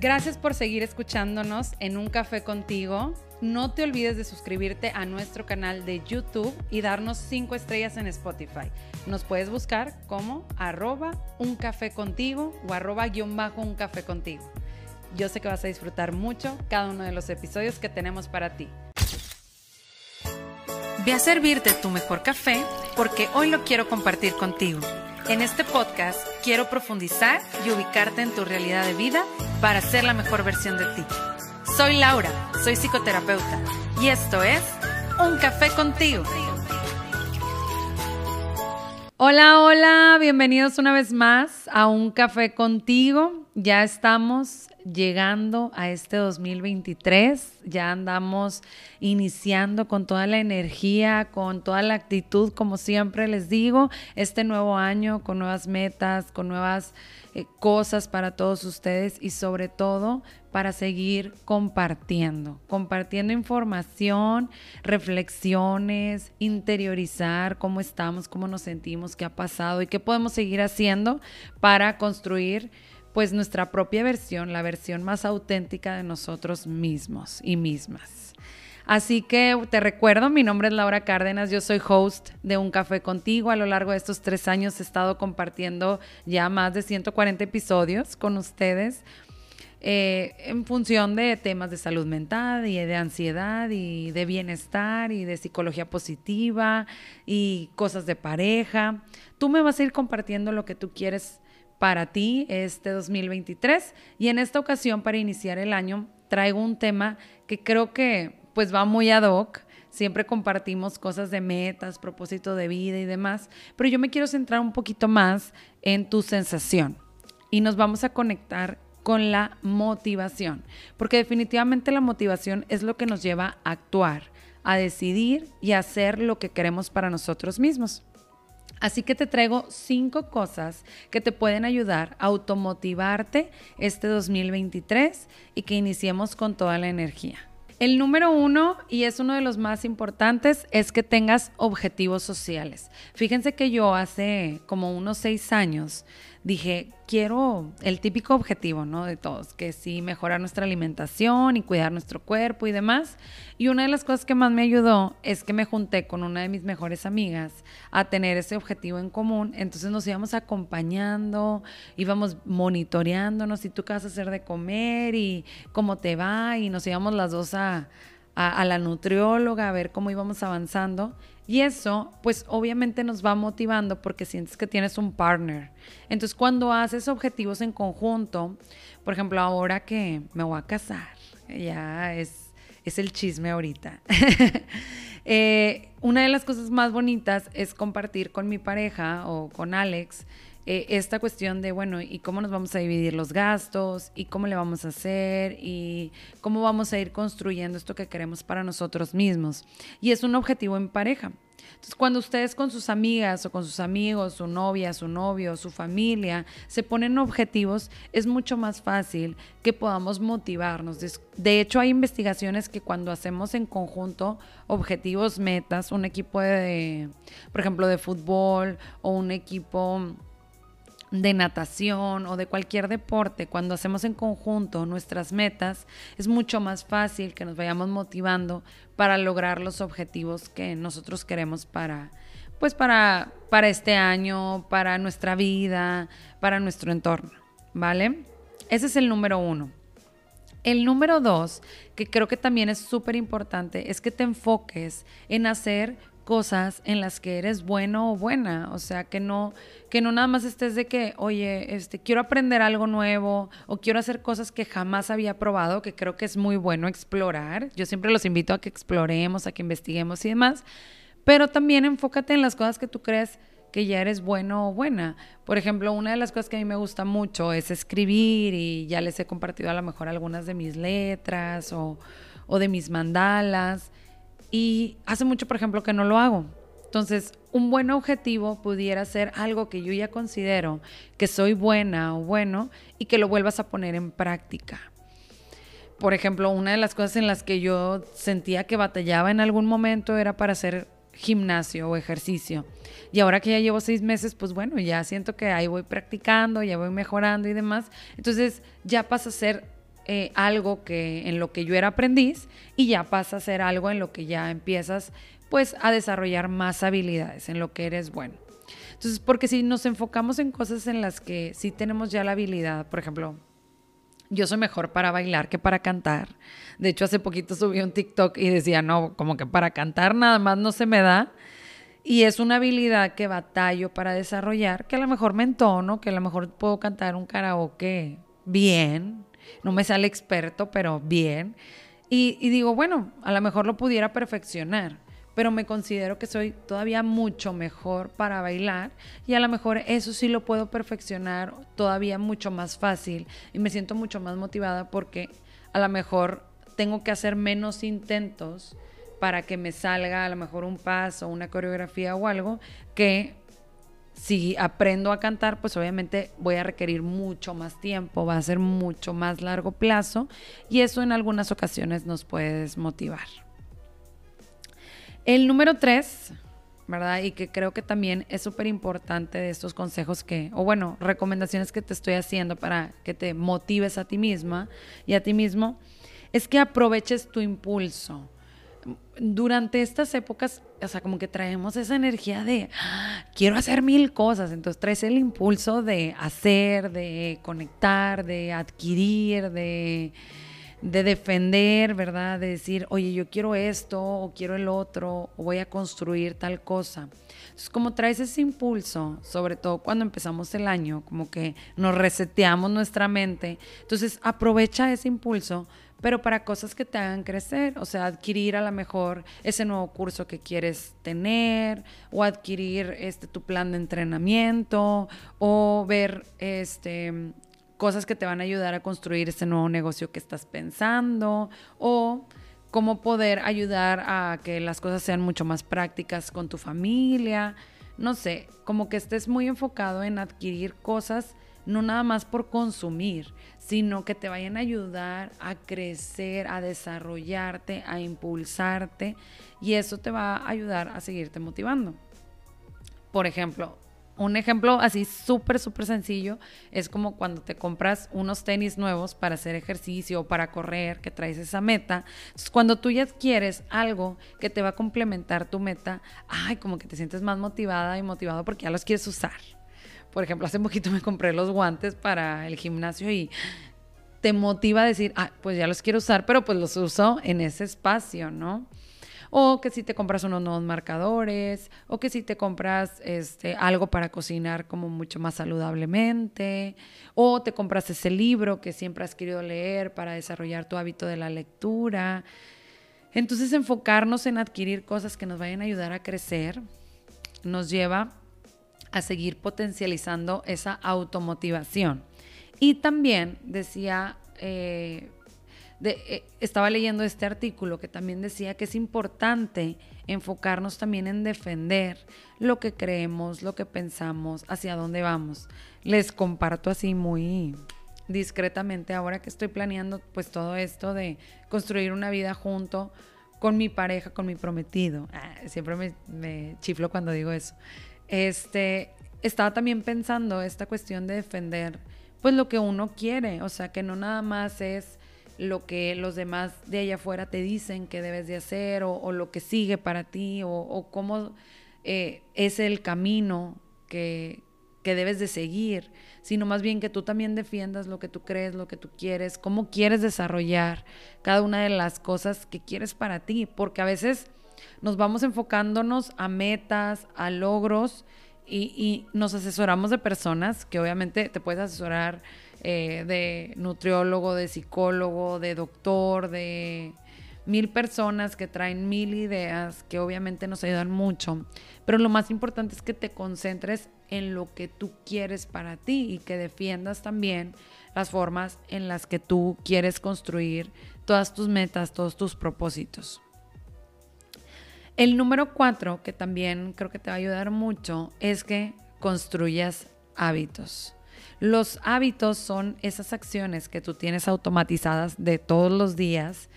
Gracias por seguir escuchándonos en Un Café contigo. No te olvides de suscribirte a nuestro canal de YouTube y darnos 5 estrellas en Spotify. Nos puedes buscar como arroba un café contigo o arroba guion bajo un café contigo. Yo sé que vas a disfrutar mucho cada uno de los episodios que tenemos para ti. Ve a servirte tu mejor café porque hoy lo quiero compartir contigo. En este podcast quiero profundizar y ubicarte en tu realidad de vida para ser la mejor versión de ti. Soy Laura, soy psicoterapeuta y esto es Un Café contigo. Hola, hola, bienvenidos una vez más a Un Café contigo. Ya estamos llegando a este 2023, ya andamos iniciando con toda la energía, con toda la actitud, como siempre les digo, este nuevo año con nuevas metas, con nuevas eh, cosas para todos ustedes y sobre todo para seguir compartiendo, compartiendo información, reflexiones, interiorizar cómo estamos, cómo nos sentimos, qué ha pasado y qué podemos seguir haciendo para construir pues nuestra propia versión, la versión más auténtica de nosotros mismos y mismas. Así que te recuerdo, mi nombre es Laura Cárdenas, yo soy host de Un Café Contigo. A lo largo de estos tres años he estado compartiendo ya más de 140 episodios con ustedes eh, en función de temas de salud mental y de ansiedad y de bienestar y de psicología positiva y cosas de pareja. Tú me vas a ir compartiendo lo que tú quieres para ti este 2023 y en esta ocasión para iniciar el año traigo un tema que creo que pues va muy ad hoc. Siempre compartimos cosas de metas, propósito de vida y demás, pero yo me quiero centrar un poquito más en tu sensación y nos vamos a conectar con la motivación, porque definitivamente la motivación es lo que nos lleva a actuar, a decidir y a hacer lo que queremos para nosotros mismos. Así que te traigo cinco cosas que te pueden ayudar a automotivarte este 2023 y que iniciemos con toda la energía. El número uno, y es uno de los más importantes, es que tengas objetivos sociales. Fíjense que yo hace como unos seis años dije, quiero el típico objetivo, ¿no? De todos, que sí, mejorar nuestra alimentación y cuidar nuestro cuerpo y demás. Y una de las cosas que más me ayudó es que me junté con una de mis mejores amigas a tener ese objetivo en común. Entonces nos íbamos acompañando, íbamos monitoreándonos y tú qué vas a hacer de comer y cómo te va y nos íbamos las dos a, a la nutrióloga a ver cómo íbamos avanzando. Y eso, pues obviamente nos va motivando porque sientes que tienes un partner. Entonces, cuando haces objetivos en conjunto, por ejemplo, ahora que me voy a casar, ya es, es el chisme ahorita. Eh, una de las cosas más bonitas es compartir con mi pareja o con Alex eh, esta cuestión de, bueno, ¿y cómo nos vamos a dividir los gastos? ¿Y cómo le vamos a hacer? ¿Y cómo vamos a ir construyendo esto que queremos para nosotros mismos? Y es un objetivo en pareja. Entonces, cuando ustedes con sus amigas o con sus amigos, su novia, su novio, su familia, se ponen objetivos, es mucho más fácil que podamos motivarnos. De hecho, hay investigaciones que cuando hacemos en conjunto objetivos, metas, un equipo de, por ejemplo, de fútbol o un equipo de natación o de cualquier deporte, cuando hacemos en conjunto nuestras metas, es mucho más fácil que nos vayamos motivando para lograr los objetivos que nosotros queremos para, pues para, para este año, para nuestra vida, para nuestro entorno, ¿vale? Ese es el número uno. El número dos, que creo que también es súper importante, es que te enfoques en hacer cosas en las que eres bueno o buena, o sea, que no que no nada más estés de que, oye, este quiero aprender algo nuevo o quiero hacer cosas que jamás había probado, que creo que es muy bueno explorar. Yo siempre los invito a que exploremos, a que investiguemos y demás, pero también enfócate en las cosas que tú crees que ya eres bueno o buena. Por ejemplo, una de las cosas que a mí me gusta mucho es escribir y ya les he compartido a lo mejor algunas de mis letras o, o de mis mandalas. Y hace mucho, por ejemplo, que no lo hago. Entonces, un buen objetivo pudiera ser algo que yo ya considero que soy buena o bueno y que lo vuelvas a poner en práctica. Por ejemplo, una de las cosas en las que yo sentía que batallaba en algún momento era para hacer gimnasio o ejercicio. Y ahora que ya llevo seis meses, pues bueno, ya siento que ahí voy practicando, ya voy mejorando y demás. Entonces ya pasa a ser eh, algo que en lo que yo era aprendiz y ya pasa a ser algo en lo que ya empiezas pues a desarrollar más habilidades, en lo que eres bueno. Entonces, porque si nos enfocamos en cosas en las que sí tenemos ya la habilidad, por ejemplo, yo soy mejor para bailar que para cantar. De hecho, hace poquito subí un TikTok y decía, no, como que para cantar nada más no se me da. Y es una habilidad que batallo para desarrollar, que a lo mejor me entono, que a lo mejor puedo cantar un karaoke bien, no me sale experto, pero bien. Y, digo, bueno, a lo mejor lo pudiera perfeccionar, pero me considero que soy todavía mucho mejor para bailar y a lo mejor eso sí lo puedo perfeccionar todavía mucho más fácil y me siento mucho más motivada porque a lo mejor tengo que hacer menos intentos para que me salga a lo mejor un paso, una coreografía o algo, que si aprendo a cantar, pues obviamente voy a requerir mucho más tiempo, va a ser mucho más largo plazo y eso en algunas ocasiones nos puede desmotivar. El número tres, ¿verdad? Y que creo que también es súper importante de estos consejos que, o bueno, recomendaciones que te estoy haciendo para que te motives a ti misma y a ti mismo, es que aproveches tu impulso durante estas épocas, o sea, como que traemos esa energía de ah, quiero hacer mil cosas, entonces traes el impulso de hacer, de conectar, de adquirir, de, de defender, ¿verdad? De decir, oye, yo quiero esto o quiero el otro voy a construir tal cosa. Entonces, como traes ese impulso, sobre todo cuando empezamos el año, como que nos reseteamos nuestra mente, entonces aprovecha ese impulso pero para cosas que te hagan crecer, o sea, adquirir a lo mejor ese nuevo curso que quieres tener o adquirir este tu plan de entrenamiento o ver este cosas que te van a ayudar a construir ese nuevo negocio que estás pensando o cómo poder ayudar a que las cosas sean mucho más prácticas con tu familia. No sé, como que estés muy enfocado en adquirir cosas no nada más por consumir, sino que te vayan a ayudar a crecer, a desarrollarte, a impulsarte y eso te va a ayudar a seguirte motivando. Por ejemplo, un ejemplo así súper, súper sencillo es como cuando te compras unos tenis nuevos para hacer ejercicio o para correr, que traes esa meta. Entonces, cuando tú ya quieres algo que te va a complementar tu meta, ay, como que te sientes más motivada y motivado porque ya los quieres usar. Por ejemplo, hace poquito me compré los guantes para el gimnasio y te motiva a decir, ah, pues ya los quiero usar, pero pues los uso en ese espacio, ¿no? O que si te compras unos nuevos marcadores, o que si te compras este, algo para cocinar como mucho más saludablemente, o te compras ese libro que siempre has querido leer para desarrollar tu hábito de la lectura. Entonces enfocarnos en adquirir cosas que nos vayan a ayudar a crecer nos lleva a seguir potencializando esa automotivación. Y también decía, eh, eh, estaba leyendo este artículo que también decía que es importante enfocarnos también en defender lo que creemos, lo que pensamos, hacia dónde vamos. Les comparto así muy discretamente ahora que estoy planeando pues todo esto de construir una vida junto con mi pareja, con mi prometido. Ah, siempre me, me chiflo cuando digo eso este, estaba también pensando esta cuestión de defender pues lo que uno quiere, o sea, que no nada más es lo que los demás de allá afuera te dicen que debes de hacer o, lo que sigue para ti o, cómo eh, es el camino que, que debes de seguir, sino más bien que tú también defiendas lo que tú crees, lo que tú quieres, cómo quieres desarrollar cada una de las cosas que quieres para ti, porque a veces nos vamos enfocándonos a metas, a logros y, nos asesoramos de personas que obviamente te puedes asesorar eh, de nutriólogo, de psicólogo, de doctor, de mil personas que traen mil ideas que obviamente nos ayudan mucho. Pero lo más importante es que te concentres en lo que tú quieres para ti y que defiendas también las formas en las que tú quieres construir todas tus metas, todos tus propósitos. El número cuatro, que también creo que te va a ayudar mucho, es que construyas hábitos. Los hábitos son esas acciones que tú tienes automatizadas de todos los días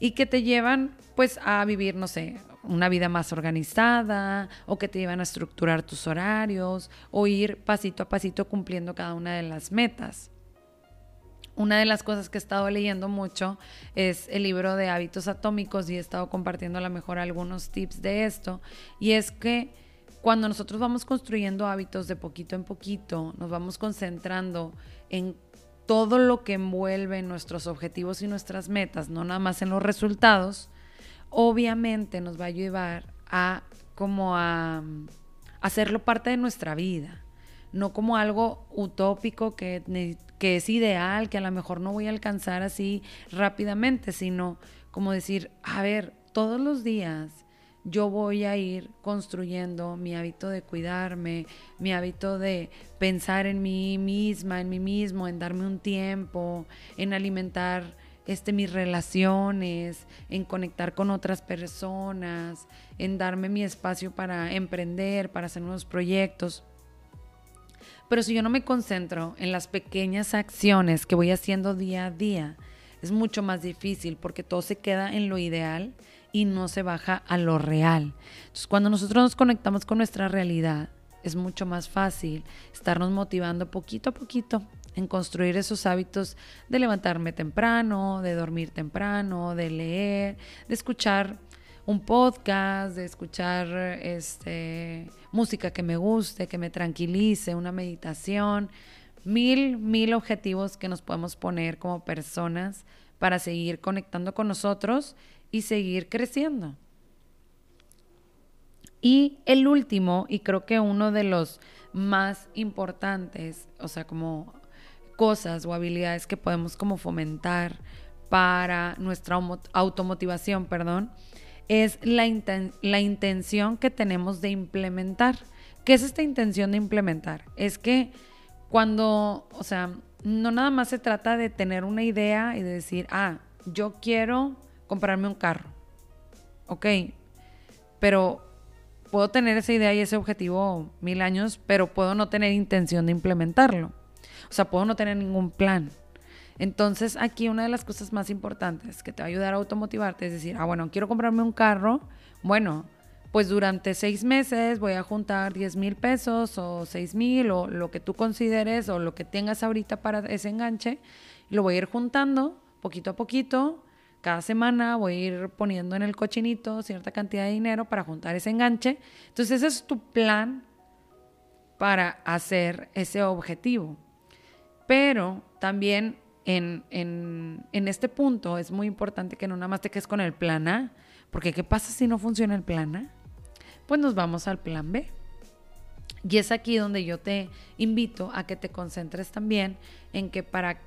y que te llevan pues a vivir, no sé, una vida más organizada o que te llevan a estructurar tus horarios o ir pasito a pasito cumpliendo cada una de las metas. Una de las cosas que he estado leyendo mucho es el libro de hábitos atómicos y he estado compartiendo a lo mejor algunos tips de esto. Y es que cuando nosotros vamos construyendo hábitos de poquito en poquito, nos vamos concentrando en todo lo que envuelve nuestros objetivos y nuestras metas, no nada más en los resultados, obviamente nos va a ayudar a como a, hacerlo parte de nuestra vida, no como algo utópico que, que es ideal, que a lo mejor no voy a alcanzar así rápidamente, sino como decir, a ver, todos los días yo voy a ir construyendo mi hábito de cuidarme, mi hábito de pensar en mí misma, en mí mismo, en darme un tiempo, en alimentar este, mis relaciones, en conectar con otras personas, en darme mi espacio para emprender, para hacer nuevos proyectos. Pero si yo no me concentro en las pequeñas acciones que voy haciendo día a día, es mucho más difícil porque todo se queda en lo ideal y no se baja a lo real. Entonces, cuando nosotros nos conectamos con nuestra realidad, es mucho más fácil estarnos motivando poquito a poquito en construir esos hábitos de levantarme temprano, de dormir temprano, de leer, de escuchar un podcast, de escuchar este, música que me guste, que me tranquilice, una meditación, mil, mil objetivos que nos podemos poner como personas para seguir conectando con nosotros y seguir creciendo. Y el último, y creo que uno de los más importantes, o sea, como cosas o habilidades que podemos como fomentar para nuestra automotivación, perdón, es la, la intención que tenemos de implementar. ¿Qué es esta intención de implementar? Es que cuando, o sea, no nada más se trata de tener una idea y de decir, ah, yo quiero comprarme un carro. Ok, pero puedo tener esa idea y ese objetivo mil años, pero puedo no tener intención de implementarlo. O sea, puedo no tener ningún plan. Entonces, aquí una de las cosas más importantes que te va a ayudar a automotivarte es decir, ah, bueno, quiero comprarme un carro. Bueno, pues durante seis meses voy a juntar 10 mil pesos o 6 mil o lo que tú consideres o lo que tengas ahorita para ese enganche. Lo voy a ir juntando poquito a poquito. Cada semana voy a ir poniendo en el cochinito cierta cantidad de dinero para juntar ese enganche. Entonces ese es tu plan para hacer ese objetivo. Pero también en, este punto es muy importante que no nada más te quedes con el plan A, porque ¿qué pasa si no funciona el plan A? Pues nos vamos al plan B. Y es aquí donde yo te invito a que te concentres también en que para,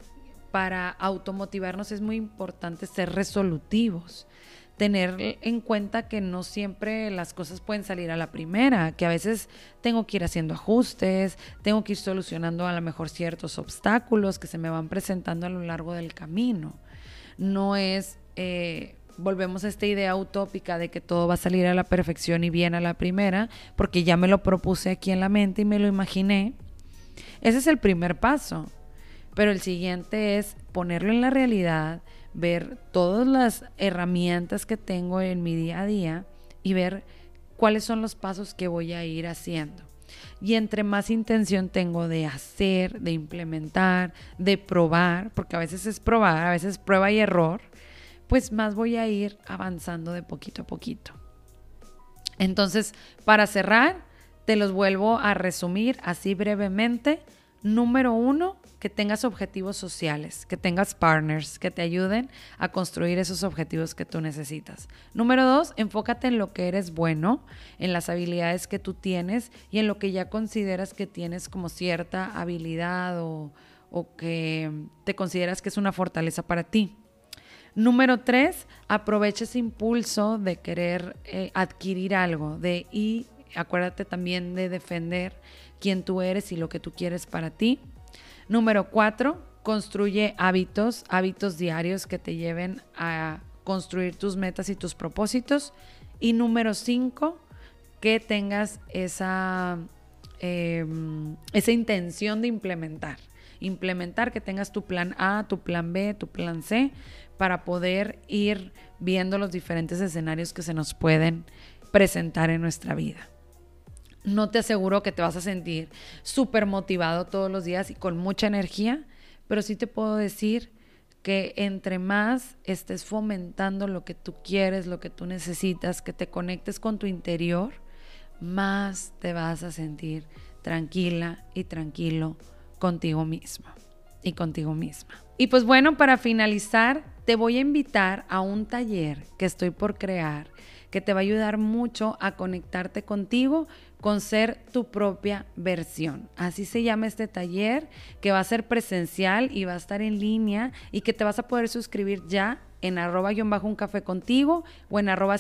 para automotivarnos es muy importante ser resolutivos tener en cuenta que no siempre las cosas pueden salir a la primera, que a veces tengo que ir haciendo ajustes, tengo que ir solucionando a lo mejor ciertos obstáculos que se me van presentando a lo largo del camino. No es, eh, volvemos a esta idea utópica de que todo va a salir a la perfección y bien a la primera, porque ya me lo propuse aquí en la mente y me lo imaginé. Ese es el primer paso. Pero el siguiente es ponerlo en la realidad, ver todas las herramientas que tengo en mi día a día y ver cuáles son los pasos que voy a ir haciendo. Y entre más intención tengo de hacer, de implementar, de probar, porque a veces es probar, a veces prueba y error, pues más voy a ir avanzando de poquito a poquito. Entonces, para cerrar, te los vuelvo a resumir así brevemente. Número uno, que tengas objetivos sociales, que tengas partners que te ayuden a construir esos objetivos que tú necesitas. Número dos, enfócate en lo que eres bueno, en las habilidades que tú tienes y en lo que ya consideras que tienes como cierta habilidad o, que te consideras que es una fortaleza para ti. Número tres, aprovecha ese impulso de querer eh, adquirir algo, de y acuérdate también de defender quién tú eres y lo que tú quieres para ti. Número cuatro, construye hábitos, hábitos diarios que te lleven a construir tus metas y tus propósitos. Y número cinco, que tengas esa, em, esa intención de implementar. Implementar, que tengas tu plan A, tu plan B, tu plan C, para poder ir viendo los diferentes escenarios que se nos pueden presentar en nuestra vida no te aseguro que te vas a sentir súper motivado todos los días y con mucha energía, pero sí te puedo decir que entre más estés fomentando lo que tú quieres, lo que tú necesitas, que te conectes con tu interior, más te vas a sentir tranquila y tranquilo contigo mismo y contigo misma. Y pues bueno, para finalizar, te voy a invitar a un taller que estoy por crear que te va a ayudar mucho a conectarte contigo con ser tu propia versión. Así se llama este taller que va a ser presencial y va a estar en línea y que te vas a poder suscribir ya en arroba bajo un café contigo o en arroba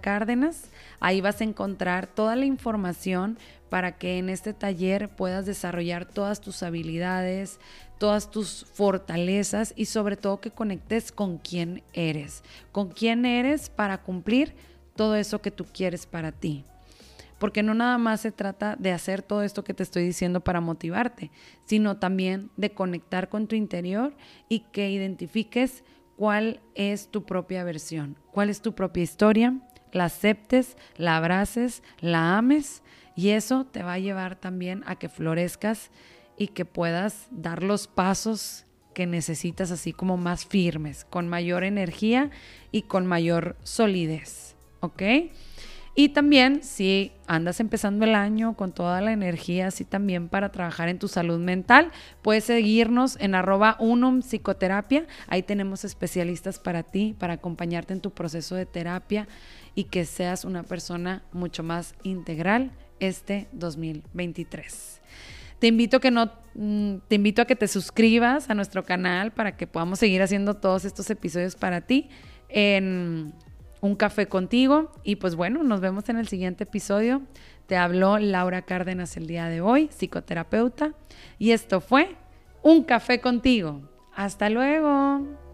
Cárdenas. Ahí vas a encontrar toda la información para que en este taller puedas desarrollar todas tus habilidades, todas tus fortalezas y sobre todo que conectes con quién eres, con quién eres para cumplir todo eso que tú quieres para ti porque no nada más se trata de hacer todo esto que te estoy diciendo para motivarte, sino también de conectar con tu interior y que identifiques cuál es tu propia versión, cuál es tu propia historia, la aceptes, la abraces, la ames y eso te va a llevar también a que florezcas y que puedas dar los pasos que necesitas así como más firmes, con mayor energía y con mayor solidez, ¿ok? Y también si andas empezando el año con toda la energía, así también para trabajar en tu salud mental, puedes seguirnos en arroba unum psicoterapia. Ahí tenemos especialistas para ti, para acompañarte en tu proceso de terapia y que seas una persona mucho más integral este 2023. Te invito, que no, mm, te invito a que te suscribas a nuestro canal para que podamos seguir haciendo todos estos episodios para ti en un café contigo. Y pues bueno, nos vemos en el siguiente episodio. Te habló Laura Cárdenas el día de hoy, psicoterapeuta. Y esto fue Un café contigo. Hasta luego.